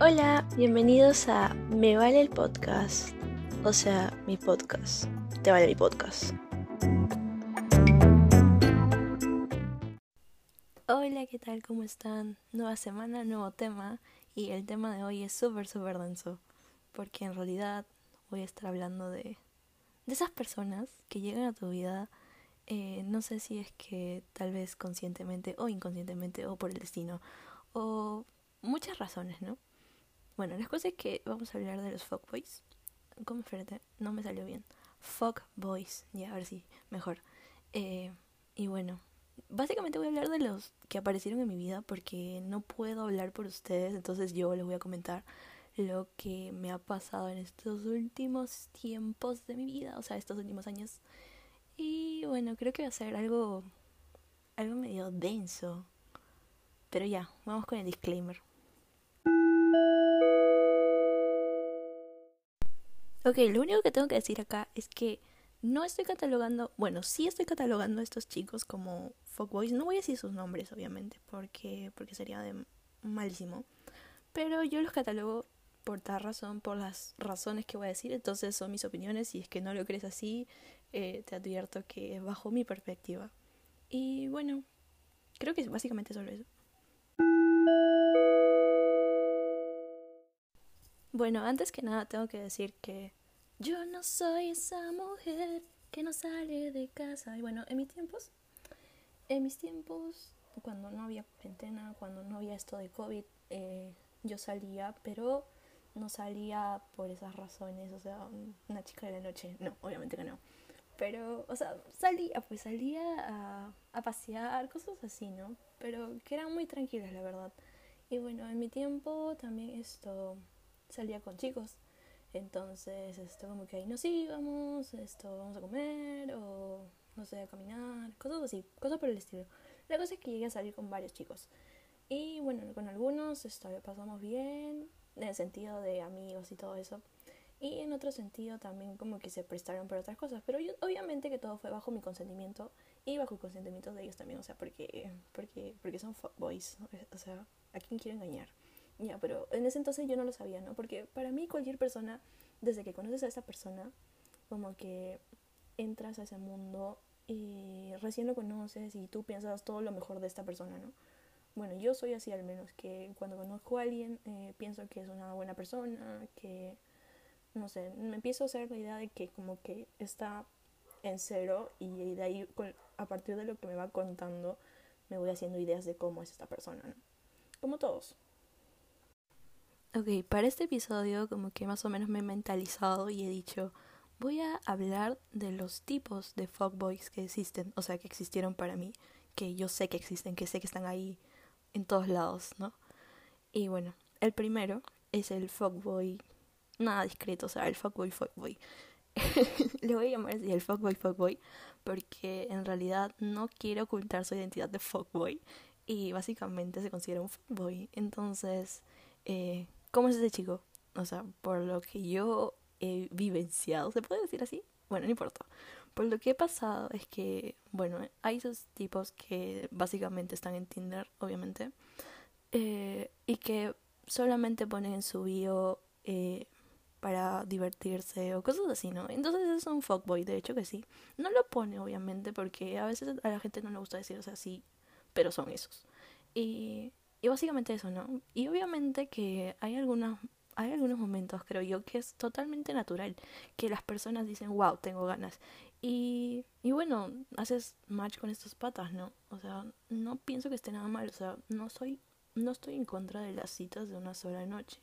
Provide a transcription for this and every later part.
Hola, bienvenidos a Me Vale el Podcast. O sea, mi podcast. Te vale mi podcast. Hola, ¿qué tal? ¿Cómo están? Nueva semana, nuevo tema. Y el tema de hoy es súper, súper denso. Porque en realidad voy a estar hablando de, de esas personas que llegan a tu vida. Eh, no sé si es que tal vez conscientemente o inconscientemente o por el destino. O muchas razones, ¿no? Bueno, la cosa es que vamos a hablar de los fuckboys. ¿Cómo espérate? No me salió bien. Fuckboys. Ya, a ver si mejor. Eh, y bueno, básicamente voy a hablar de los que aparecieron en mi vida porque no puedo hablar por ustedes, entonces yo les voy a comentar lo que me ha pasado en estos últimos tiempos de mi vida, o sea, estos últimos años. Y bueno, creo que va a ser algo algo medio denso. Pero ya, vamos con el disclaimer. Ok, lo único que tengo que decir acá es que no estoy catalogando, bueno, sí estoy catalogando a estos chicos como fuckboys. No voy a decir sus nombres, obviamente, porque, porque sería de malísimo. Pero yo los catalogo por tal razón, por las razones que voy a decir. Entonces son mis opiniones. Si es que no lo crees así, eh, te advierto que es bajo mi perspectiva. Y bueno, creo que es básicamente solo eso. Bueno, antes que nada tengo que decir que yo no soy esa mujer que no sale de casa. Y bueno, en mis tiempos, en mis tiempos, cuando no había cuarentena, cuando no había esto de COVID, eh, yo salía, pero no salía por esas razones, o sea, una chica de la noche, no, obviamente que no. Pero, o sea, salía, pues salía a, a pasear, cosas así, ¿no? Pero que eran muy tranquilas, la verdad. Y bueno, en mi tiempo también esto salía con chicos. Entonces, esto como que ahí nos íbamos, esto vamos a comer o no sé, a caminar, cosas así, cosas por el estilo. La cosa es que llegué a salir con varios chicos. Y bueno, con algunos esto, pasamos bien, en el sentido de amigos y todo eso. Y en otro sentido también como que se prestaron para otras cosas. Pero yo, obviamente que todo fue bajo mi consentimiento y bajo el consentimiento de ellos también. O sea, porque, porque, porque son fuckboys. O sea, ¿a quién quiero engañar? Ya, pero en ese entonces yo no lo sabía, ¿no? Porque para mí cualquier persona, desde que conoces a esa persona, como que entras a ese mundo y recién lo conoces y tú piensas todo lo mejor de esta persona, ¿no? Bueno, yo soy así al menos, que cuando conozco a alguien eh, pienso que es una buena persona, que, no sé, me empiezo a hacer la idea de que como que está en cero y de ahí a partir de lo que me va contando me voy haciendo ideas de cómo es esta persona, ¿no? Como todos. Ok, para este episodio como que más o menos me he mentalizado y he dicho, voy a hablar de los tipos de fuckboys que existen, o sea, que existieron para mí, que yo sé que existen, que sé que están ahí en todos lados, ¿no? Y bueno, el primero es el fuckboy, nada discreto, o sea, el fuckboy fuckboy. Le voy a llamar así el fuckboy fuckboy porque en realidad no quiere ocultar su identidad de fuckboy y básicamente se considera un fuckboy. Entonces, eh, ¿Cómo es ese chico? O sea, por lo que yo he vivenciado, ¿se puede decir así? Bueno, no importa. Por lo que he pasado es que, bueno, hay esos tipos que básicamente están en Tinder, obviamente, eh, y que solamente ponen en su bio eh, para divertirse o cosas así, ¿no? Entonces es un fuckboy, de hecho que sí. No lo pone, obviamente, porque a veces a la gente no le gusta decir, o sea, sí, pero son esos. Y y básicamente eso, ¿no? Y obviamente que hay algunos, hay algunos momentos, creo yo, que es totalmente natural, que las personas dicen, wow, tengo ganas. Y, y bueno, haces match con estos patas, ¿no? O sea, no pienso que esté nada mal, o sea, no soy, no estoy en contra de las citas de una sola noche.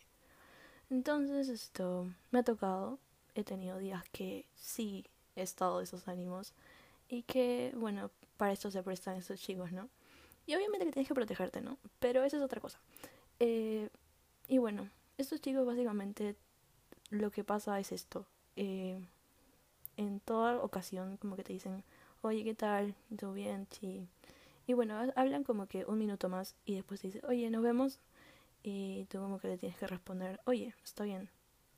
Entonces, esto, me ha tocado, he tenido días que sí he estado de esos ánimos y que, bueno, para esto se prestan estos chicos, ¿no? Y obviamente que tienes que protegerte, ¿no? Pero eso es otra cosa. Eh, y bueno, estos chicos básicamente lo que pasa es esto. Eh, en toda ocasión como que te dicen, oye, ¿qué tal? ¿Todo bien? Sí. Y bueno, hablan como que un minuto más y después te dicen, oye, nos vemos. Y tú como que le tienes que responder, oye, está bien.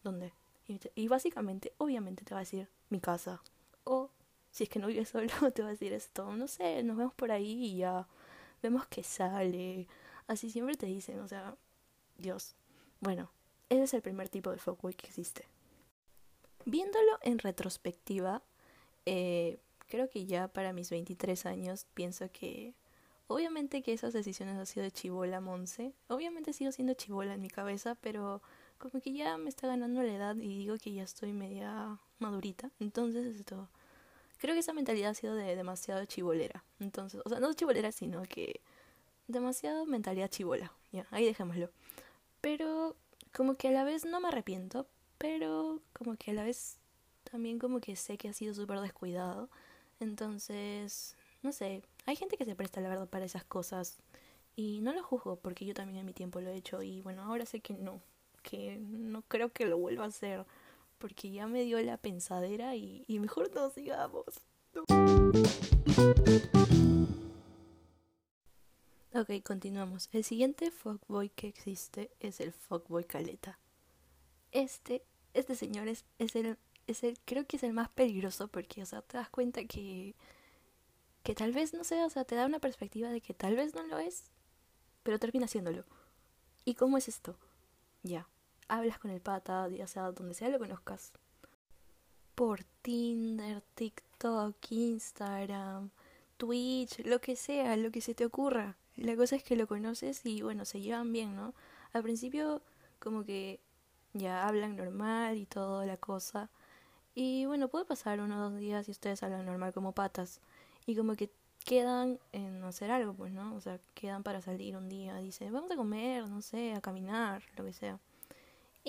¿Dónde? Y, y básicamente, obviamente te va a decir mi casa. O si es que no vives solo, te va a decir esto, no sé, nos vemos por ahí y ya vemos que sale. Así siempre te dicen, o sea, Dios. Bueno, ese es el primer tipo de fuckboy que existe. Viéndolo en retrospectiva, eh, creo que ya para mis 23 años pienso que obviamente que esas decisiones han sido de chivola Monse. Obviamente sigo siendo chivola en mi cabeza, pero como que ya me está ganando la edad y digo que ya estoy media madurita. Entonces esto creo que esa mentalidad ha sido de demasiado chivolera. Entonces, o sea, no chivolera, sino que demasiado mentalidad chivola. Ya, ahí dejémoslo. Pero como que a la vez no me arrepiento, pero como que a la vez también como que sé que ha sido súper descuidado. Entonces, no sé, hay gente que se presta la verdad para esas cosas y no lo juzgo porque yo también en mi tiempo lo he hecho y bueno, ahora sé que no, que no creo que lo vuelva a hacer porque ya me dio la pensadera y, mejor no sigamos. Ok, continuamos. El siguiente fuckboy que existe es el fuckboy caleta. Este, este señor es, es el, es el, creo que es el más peligroso porque, o sea, te das cuenta que, que tal vez, no sé, o sea, te da una perspectiva de que tal vez no lo es, pero termina haciéndolo. ¿Y cómo es esto? Ya, hablas con el pata, ya sea donde sea lo conozcas. Por Tinder, TikTok, Instagram, Twitch, lo que sea, lo que se te ocurra. La cosa es que lo conoces y bueno, se llevan bien, ¿no? Al principio como que ya hablan normal y toda la cosa. Y bueno, puede pasar uno o dos días y ustedes hablan normal como patas. Y como que quedan en hacer algo, pues, ¿no? O sea, quedan para salir un día. Dicen, vamos a comer, no sé, a caminar, lo que sea.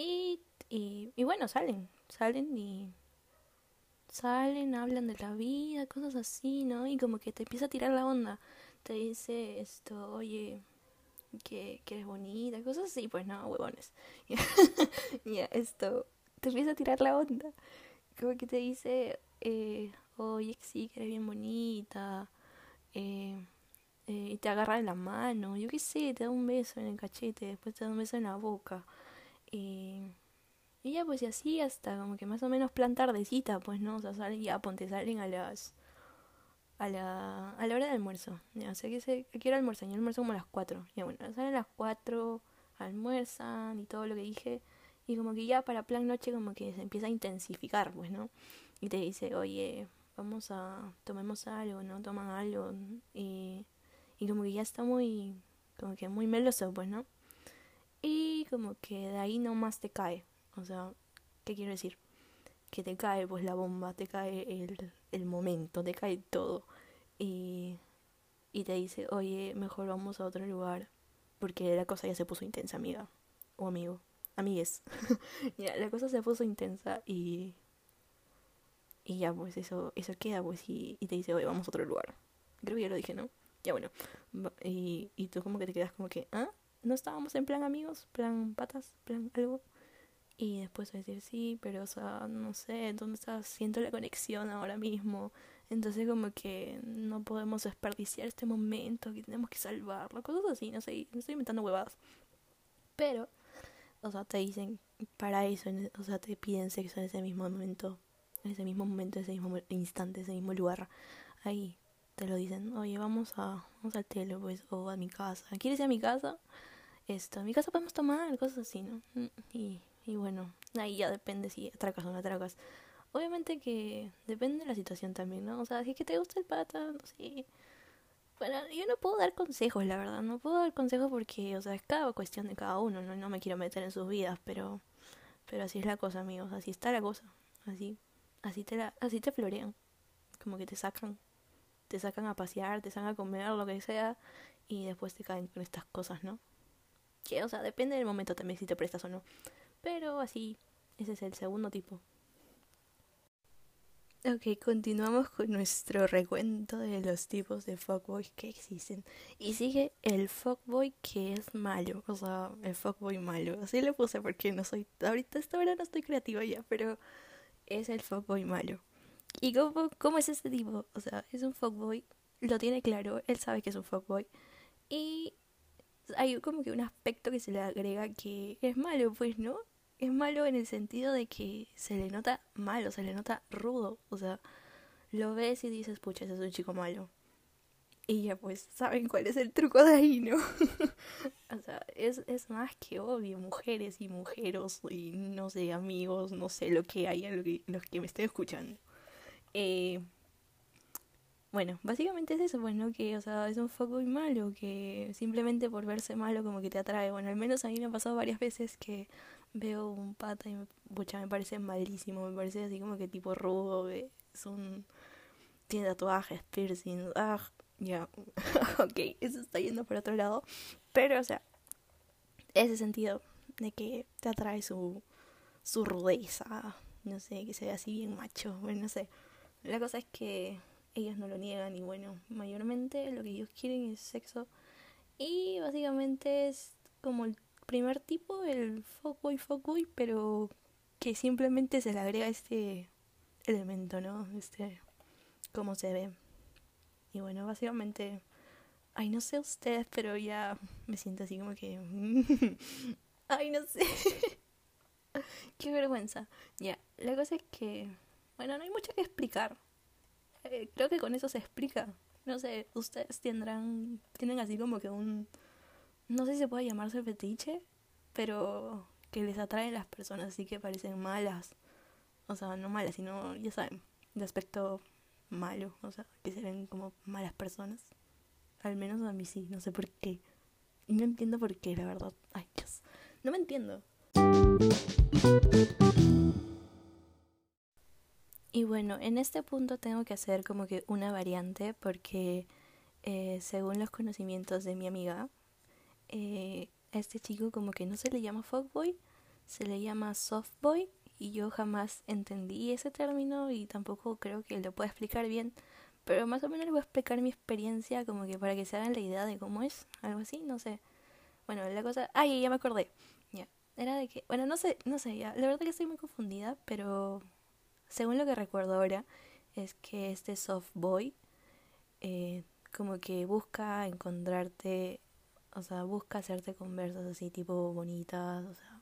Y, y, bueno, salen, salen y salen, hablan de la vida, cosas así, ¿no? Y como que te empieza a tirar la onda. Te dice esto, oye, que, que eres bonita, cosas así, pues no, huevones. Ya, esto, te empieza a tirar la onda. Como que te dice, eh, oye, sí, que eres bien bonita. Eh, eh, y te agarra de la mano, yo qué sé, te da un beso en el cachete, después te da un beso en la boca. Y, ya pues y así hasta como que más o menos plan tardecita, pues no, o sea, salen ya, ponte, salen a las a la, a la hora del almuerzo. Ya que sé que quiero almorzar, yo almuerzo como a las 4. Ya bueno, salen a las 4, almuerzan y todo lo que dije. Y como que ya para plan noche como que se empieza a intensificar, pues, ¿no? Y te dice, oye, vamos a, tomemos algo, ¿no? Toman algo. Y, y como que ya está muy, como que muy meloso, pues, ¿no? Y como que de ahí nomás te cae. O sea, ¿qué quiero decir? Que te cae pues la bomba, te cae el, el momento, te cae todo. Y, y te dice, oye, mejor vamos a otro lugar. Porque la cosa ya se puso intensa, amiga. O amigo. Amigues. ya, la cosa se puso intensa y. Y ya, pues eso, eso queda, pues, y, y te dice, oye, vamos a otro lugar. Creo que ya lo dije, ¿no? Ya bueno. Y, y tú como que te quedas como que, ¿ah? No estábamos en plan amigos, plan patas, plan algo. Y después decir, sí, pero o sea, no sé, ¿dónde está? Siento la conexión ahora mismo. Entonces como que no podemos desperdiciar este momento, que tenemos que salvarlo, cosas así, no sé, no estoy inventando huevadas. Pero, o sea, te dicen para eso, o sea, te piden sexo en ese mismo momento, en ese mismo momento, en ese mismo instante, en ese mismo lugar. Ahí, te lo dicen, oye, vamos a, vamos al telo, pues, o a mi casa. ¿Quieres ir a mi casa? Esto, en mi casa podemos tomar, cosas así, ¿no? Y, y bueno, ahí ya depende si atracas o no atracas. Obviamente que depende de la situación también, ¿no? O sea, si es que te gusta el pata, no sé. Bueno, yo no puedo dar consejos, la verdad. No puedo dar consejos porque, o sea, es cada cuestión de cada uno, ¿no? No me quiero meter en sus vidas, pero pero así es la cosa, amigos. Así está la cosa. Así así te la así te florean. Como que te sacan te sacan a pasear, te sacan a comer, lo que sea, y después te caen con estas cosas, ¿no? O sea, depende del momento también si te prestas o no. Pero así, ese es el segundo tipo. Ok, continuamos con nuestro recuento de los tipos de fuckboys que existen. Y sigue el fuckboy que es malo, o sea, el fuckboy malo. Así le puse porque no soy, ahorita esta hora no estoy creativa ya, pero es el fuckboy malo. ¿Y cómo, cómo es este tipo? O sea, es un fuckboy, lo tiene claro, él sabe que es un fuckboy. Y hay como que un aspecto que se le agrega que es malo, pues, ¿no? Es malo en el sentido de que se le nota malo, se le nota rudo. O sea, lo ves y dices, pucha, ese es un chico malo. Y ya pues saben cuál es el truco de ahí, ¿no? o sea, es, es más que obvio, mujeres y mujeros y no sé, amigos, no sé lo que hay en los que me estén escuchando. Eh, bueno, básicamente es eso, pues, ¿no? Que, o sea, es un foco muy malo, que simplemente por verse malo como que te atrae. Bueno, al menos a mí me ha pasado varias veces que veo un pata y me, me parece malísimo, me parece así como que tipo rudo, es un... tiene tatuajes, piercing, ah, ya, ok, eso está yendo por otro lado. Pero, o sea, ese sentido de que te atrae su, su rudeza, no sé, que se ve así bien macho, bueno, no sé. La cosa es que ellos no lo niegan y bueno, mayormente lo que ellos quieren es sexo. Y básicamente es como el primer tipo, el fuckboy fuckboy, pero que simplemente se le agrega este elemento, ¿no? Este, cómo se ve. Y bueno, básicamente, ay, no sé ustedes, pero ya me siento así como que... ay, no sé. Qué vergüenza. Ya, la cosa es que, bueno, no hay mucho que explicar. Eh, creo que con eso se explica. No sé, ustedes tendrán, tienen así como que un, no sé si se puede llamarse fetiche, pero que les atraen las personas así que parecen malas. O sea, no malas, sino, ya saben, de aspecto malo, o sea, que se ven como malas personas. Al menos a mí sí, no sé por qué. Y no entiendo por qué, la verdad. Ay, Dios. No me entiendo. Y bueno, en este punto tengo que hacer como que una variante porque eh, según los conocimientos de mi amiga, eh, este chico como que no se le llama fuckboy, se le llama softboy y yo jamás entendí ese término y tampoco creo que lo pueda explicar bien, pero más o menos les voy a explicar mi experiencia como que para que se hagan la idea de cómo es, algo así, no sé. Bueno, la cosa, ay, ya me acordé. Ya, era de que, bueno, no sé, no sé, ya, la verdad que estoy muy confundida, pero según lo que recuerdo ahora es que este soft boy eh, como que busca encontrarte, o sea, busca hacerte conversas así tipo bonitas, o sea,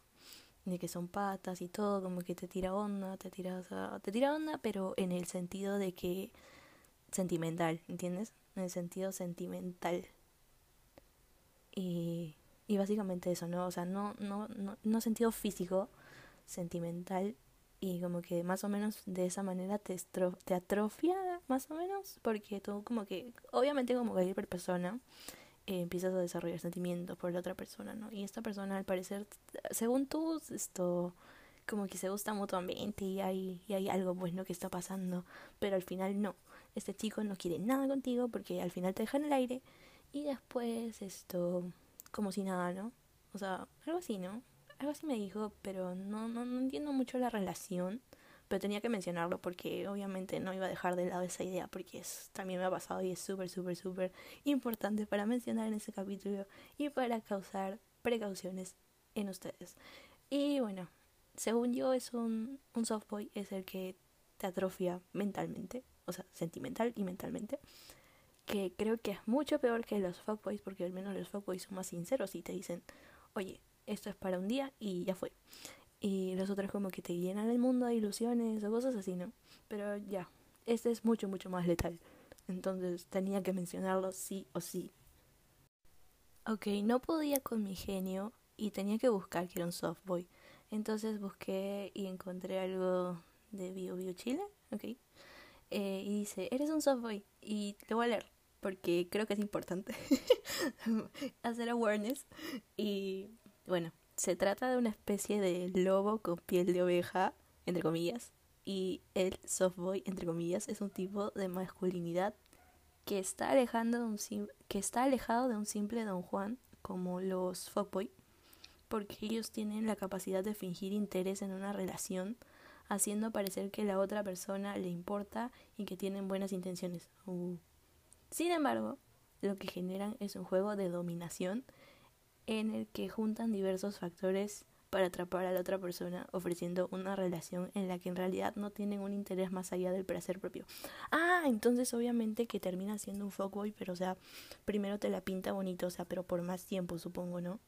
de que son patas y todo, como que te tira onda, te tira, o te tira onda, pero en el sentido de que sentimental, ¿entiendes? En el sentido sentimental. Y, y básicamente eso, ¿no? O sea, no, no, no, no sentido físico, sentimental y como que más o menos de esa manera te, te atrofia más o menos porque tú como que obviamente como cualquier persona eh, empiezas a desarrollar sentimientos por la otra persona, ¿no? Y esta persona al parecer, según tú, esto como que se gusta mutuamente y hay, y hay algo bueno que está pasando, pero al final no. Este chico no quiere nada contigo porque al final te deja en el aire y después esto como si nada, ¿no? O sea, algo así, ¿no? Algo así me dijo, pero no, no, no entiendo mucho la relación pero tenía que mencionarlo porque obviamente no iba a dejar de lado esa idea porque es, también me ha pasado y es súper, súper, súper importante para mencionar en ese capítulo y para causar precauciones en ustedes. Y bueno, según yo es un, un softboy, es el que te atrofia mentalmente, o sea, sentimental y mentalmente, que creo que es mucho peor que los fuckboys porque al menos los fuckboys son más sinceros y te dicen, oye, esto es para un día y ya fue y los otros como que te llenan el mundo de ilusiones o cosas así, ¿no? Pero ya, este es mucho, mucho más letal. Entonces tenía que mencionarlo sí o sí. Ok, no podía con mi genio y tenía que buscar que era un softboy. Entonces busqué y encontré algo de Bio Bio Chile, ok. Eh, y dice, eres un softboy y te voy a leer porque creo que es importante hacer awareness. Y bueno, se trata de una especie de lobo con piel de oveja, entre comillas, y el softboy, entre comillas, es un tipo de masculinidad que está, alejando de un que está alejado de un simple don Juan como los fuckboy, porque ellos tienen la capacidad de fingir interés en una relación, haciendo parecer que la otra persona le importa y que tienen buenas intenciones. Uh. Sin embargo, lo que generan es un juego de dominación en el que juntan diversos factores para atrapar a la otra persona, ofreciendo una relación en la que en realidad no tienen un interés más allá del placer propio. Ah, entonces obviamente que termina siendo un fuckboy, pero o sea, primero te la pinta bonito, o sea, pero por más tiempo, supongo, ¿no?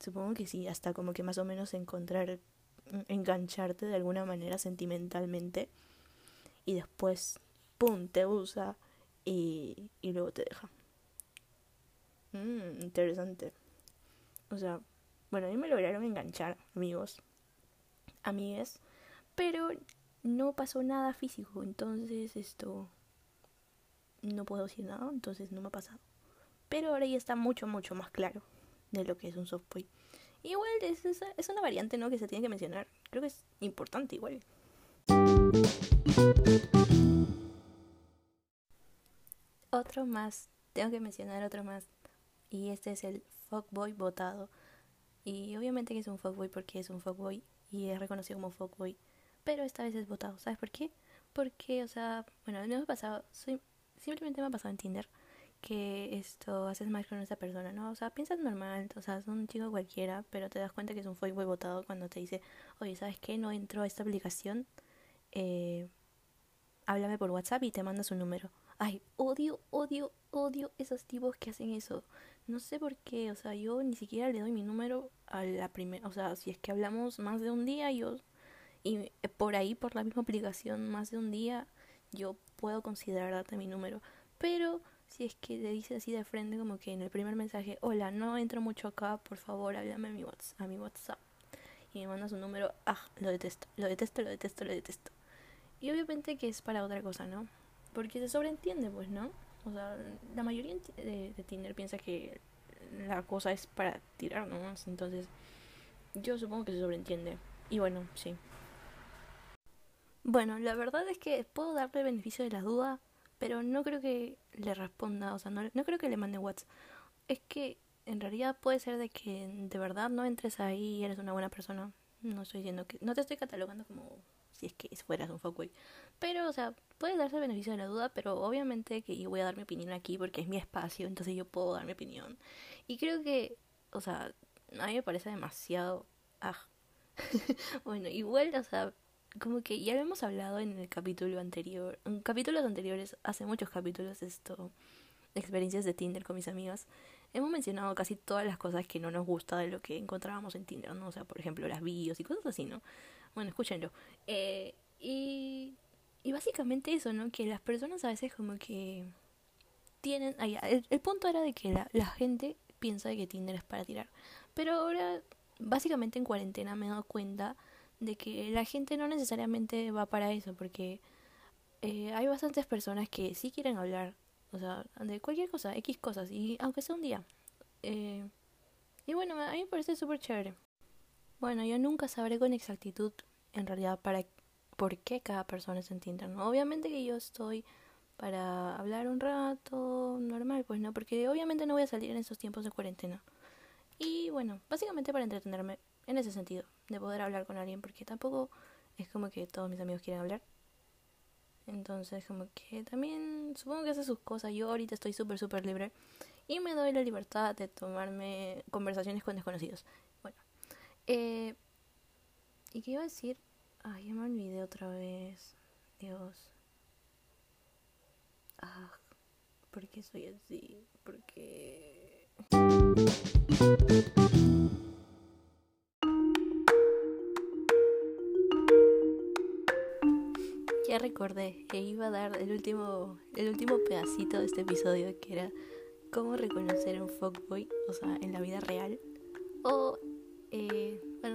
Supongo que sí, hasta como que más o menos encontrar, engancharte de alguna manera sentimentalmente y después, ¡pum!, te usa y, y luego te deja. Mm, interesante. O sea, bueno, a mí me lograron enganchar, amigos, amigues, pero no pasó nada físico, entonces esto no puedo decir nada, entonces no me ha pasado. Pero ahora ya está mucho, mucho más claro de lo que es un softboy. Igual es, es, una variante, ¿no? Que se tiene que mencionar. Creo que es importante igual. Otro más, tengo que mencionar otro más. Y este es el fuckboy votado. Y obviamente que es un fuckboy porque es un fuckboy y es reconocido como fuckboy. Pero esta vez es votado. ¿Sabes por qué? Porque, o sea, bueno, no me ha pasado, soy, simplemente me ha pasado en Tinder que esto haces más con esa persona, ¿no? O sea, piensas normal, o sea, es un chico cualquiera, pero te das cuenta que es un fuckboy votado cuando te dice, oye, ¿sabes qué? No entro a esta aplicación, eh, háblame por WhatsApp y te manda su número. Ay, odio, odio, odio esos tipos que hacen eso. No sé por qué, o sea, yo ni siquiera le doy mi número a la primera, o sea, si es que hablamos más de un día, yo, y por ahí, por la misma aplicación, más de un día, yo puedo considerar darte mi número. Pero si es que le dice así de frente, como que en el primer mensaje, hola, no entro mucho acá, por favor, háblame a mi, WhatsApp, a mi WhatsApp. Y me manda su número, ah, lo detesto, lo detesto, lo detesto, lo detesto. Y obviamente que es para otra cosa, ¿no? Porque se sobreentiende, pues, ¿no? O sea, la mayoría de, de Tinder piensa que la cosa es para tirar nomás. Entonces, yo supongo que se sobreentiende. Y bueno, sí. Bueno, la verdad es que puedo darle beneficio de la duda, pero no creo que le responda, o sea, no, no creo que le mande WhatsApp. Es que en realidad puede ser de que de verdad no entres ahí y eres una buena persona. No estoy diciendo que. No te estoy catalogando como si es que fueras un fuckboy. Pero, o sea, puede darse el beneficio de la duda, pero obviamente que yo voy a dar mi opinión aquí porque es mi espacio, entonces yo puedo dar mi opinión. Y creo que, o sea, a mí me parece demasiado... Bueno, igual, o sea, como que ya lo hemos hablado en el capítulo anterior, en capítulos anteriores, hace muchos capítulos, esto, experiencias de Tinder con mis amigas, hemos mencionado casi todas las cosas que no nos gusta de lo que encontrábamos en Tinder, ¿no? O sea, por ejemplo, las bios y cosas así, ¿no? Bueno, escúchenlo. Eh, y, y básicamente eso, ¿no? Que las personas a veces como que tienen... Ah, el, el, punto era de que la, la gente piensa que Tinder es para tirar. Pero ahora, básicamente en cuarentena me he dado cuenta de que la gente no necesariamente va para eso, porque eh, hay bastantes personas que sí quieren hablar, o sea, de cualquier cosa, X cosas, y aunque sea un día. Eh, y bueno, a mí me parece súper chévere. Bueno, yo nunca sabré con exactitud, en realidad, para por qué cada persona se entiende, ¿no? Obviamente que yo estoy para hablar un rato, normal, pues no, porque obviamente no voy a salir en estos tiempos de cuarentena. Y bueno, básicamente para entretenerme en ese sentido, de poder hablar con alguien, porque tampoco es como que todos mis amigos quieren hablar. Entonces, como que también supongo que hace sus cosas. Yo ahorita estoy súper, súper libre y me doy la libertad de tomarme conversaciones con desconocidos. Eh, ¿y qué iba a decir? Ay, ya me olvidé otra vez. Dios. Ah, ¿por qué soy así? ¿Por qué? Ya recordé que iba a dar el último, el último pedacito de este episodio que era cómo reconocer un fuckboy, o sea, en la vida real. O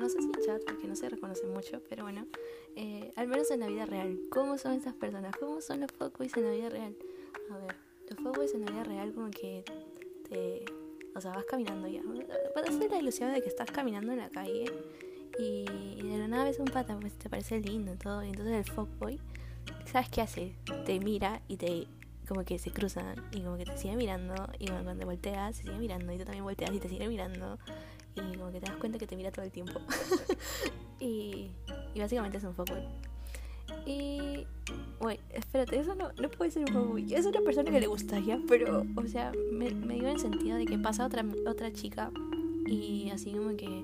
no sé si chat porque no se reconoce mucho, pero bueno, eh, al menos en la vida real, ¿cómo son esas personas? ¿Cómo son los fuckboys en la vida real? A ver, los fuckboys en la vida real como que te... O sea, vas caminando ya. Ser la ilusión de que estás caminando en la calle y de la nada ves un pata, pues te parece lindo y todo. Y entonces el fuckboy, ¿sabes qué hace? Te mira y te como que se cruzan y como que te sigue mirando y cuando te volteas se sigue mirando y tú también volteas y te sigue mirando y como que te das cuenta que te mira todo el tiempo. y, y básicamente es un fuckboy. Y. Güey, espérate, eso no, no puede ser un fuckboy. Es una persona que le gustaría, pero, o sea, me, me dio el sentido de que pasa otra, otra chica y así como que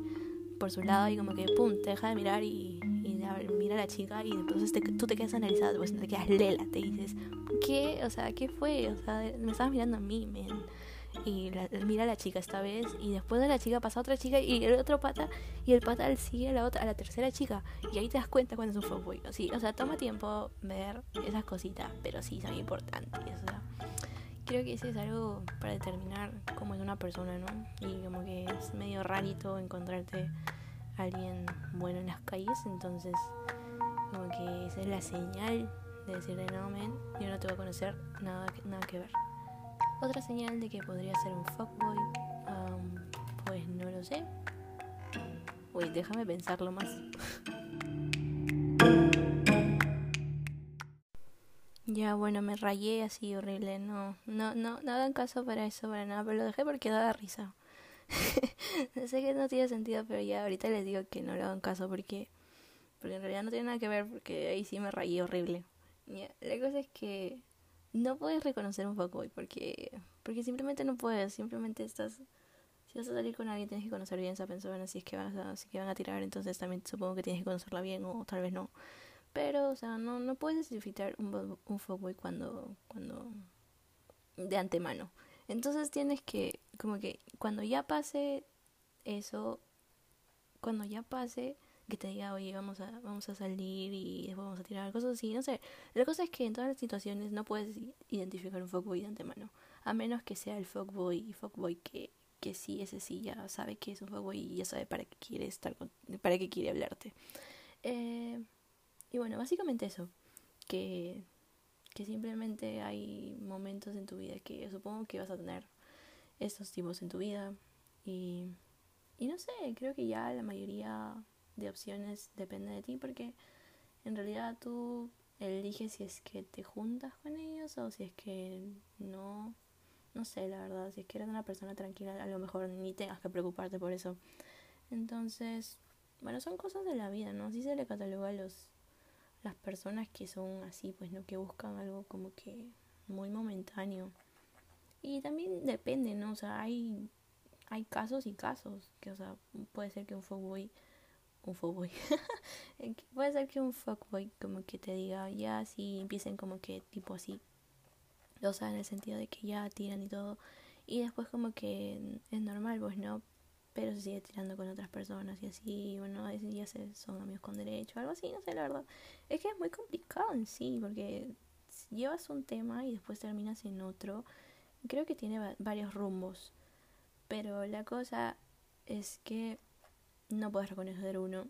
por su lado y como que pum, te deja de mirar y, mira a la chica y después te, tú te quedas analizado, pues te quedas lela, te dices, ¿qué? O sea, ¿qué fue? O sea, me estabas mirando a mí, men. Y mira a la chica esta vez y después de la chica pasa otra chica y el otro pata y el pata sigue a la otra a la tercera chica. Y ahí te das cuenta cuando es un fuckboy. Así o sea toma tiempo ver esas cositas pero sí son importantes o sea. Creo que ese es algo para determinar cómo es una persona no y como que es medio rarito encontrarte a alguien bueno en las calles entonces como que esa es la señal de decirle no men yo no te voy a conocer nada nada que ver otra señal de que podría ser un fuckboy, pues no lo sé. Uy, déjame pensarlo más. ya, bueno, me rayé así horrible. No, no, no, no hagan caso para eso, para nada, pero lo dejé porque daba risa. sé que no tiene sentido, pero ya ahorita les digo que no le hagan caso porque, porque en realidad no tiene nada que ver, porque ahí sí me rayé horrible. la cosa es que no puedes reconocer un fuckboy porque, porque simplemente no puedes, simplemente estás... Si vas a salir con alguien tienes que conocer bien esa persona, si es que vas a, si que van a tirar, entonces también supongo que tienes que conocerla bien o tal vez no. Pero, o sea, no, no puedes identificar un, un fuckboy cuando, cuando de antemano. Entonces tienes que, como que cuando ya pase eso, cuando ya pase, que te diga, oye, vamos a, vamos a salir y después vamos a tirar cosas así, no sé. La cosa es que en todas las situaciones no puedes identificar un fuckboy de antemano, a menos que sea el fuckboy y fuckboy que, que sí, ese sí ya sabe que es un fuckboy y ya sabe para qué quiere estar para qué quiere hablarte. Eh, y bueno, básicamente eso, que, que simplemente hay momentos en tu vida que supongo que vas a tener estos tipos en tu vida y, y no sé, creo que ya la mayoría de opciones depende de ti porque en realidad tú eliges si es que te juntas con ellos o si es que no no sé la verdad si es que eres una persona tranquila a lo mejor ni tengas que preocuparte por eso. Entonces bueno son cosas de la vida no así se le cataloga a los las personas que son así pues no que buscan algo como que muy momentáneo. Y también depende no o sea hay hay casos y casos que o sea puede ser que un fuckboy un fuckboy. Puede ser que un fuckboy como que te diga, ya si empiecen como que tipo así. O sea, en el sentido de que ya tiran y todo. Y después como que es normal, pues no. Pero se sigue tirando con otras personas y así, bueno, ya se, son amigos con derecho, algo así, no sé, la verdad. Es que es muy complicado en sí, porque llevas un tema y después terminas en otro. Creo que tiene varios rumbos. Pero la cosa es que no puedes reconocer uno.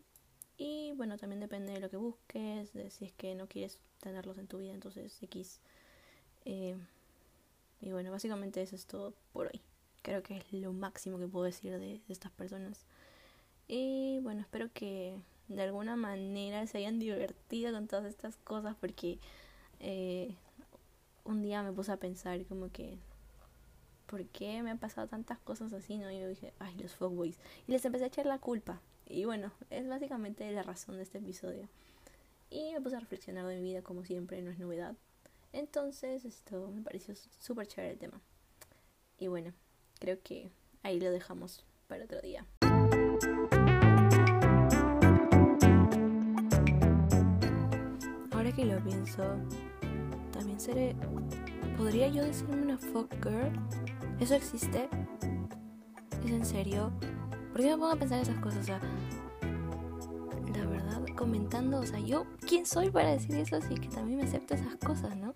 Y bueno, también depende de lo que busques, de si es que no quieres tenerlos en tu vida, entonces X. Eh, y bueno, básicamente eso es todo por hoy. Creo que es lo máximo que puedo decir de, estas personas. Y bueno, espero que de alguna manera se hayan divertido con todas estas cosas porque eh, un día me puse a pensar como que ¿por qué me han pasado tantas cosas así? ¿no? Y yo dije, ay, los fuckboys. Y les empecé a echar la culpa. Y bueno, es básicamente la razón de este episodio. Y me puse a reflexionar de mi vida como siempre, no es novedad. Entonces, esto me pareció súper chévere el tema. Y bueno, creo que ahí lo dejamos para otro día. Ahora que lo pienso, también seré. ¿Podría yo decirme una fuck girl? ¿Eso existe? ¿Es en serio? ¿Por qué me pongo a pensar esas cosas? O sea, la verdad, comentando, o sea, yo, ¿quién soy para decir eso? Así que también me acepto esas cosas, ¿no?